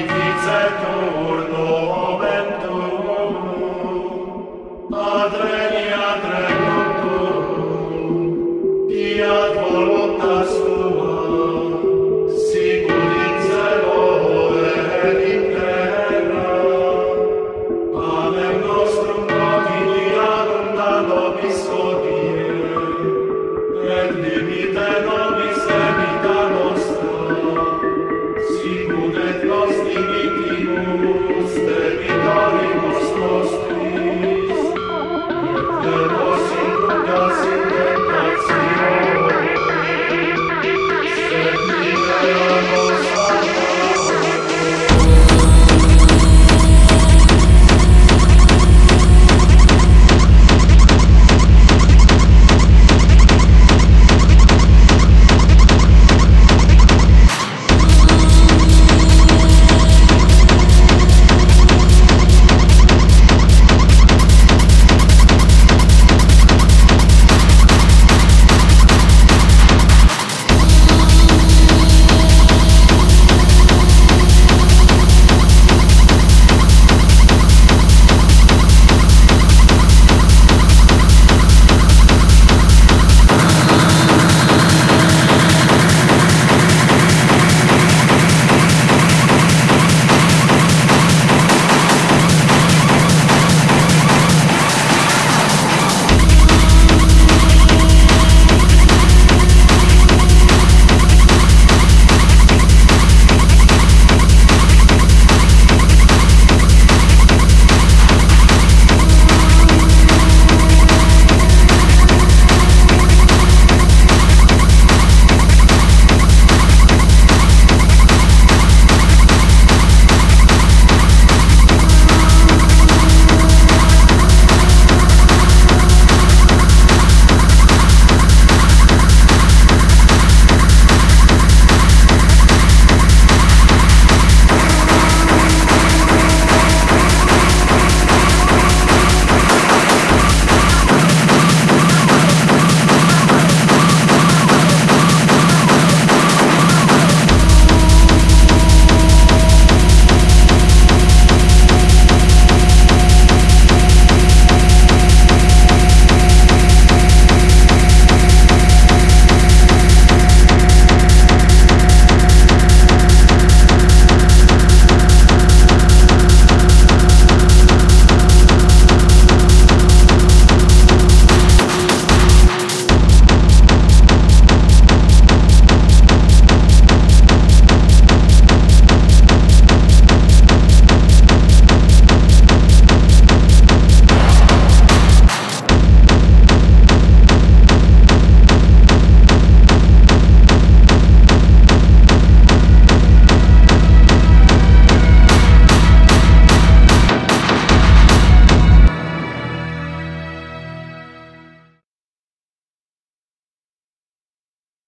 pontifice Turnus,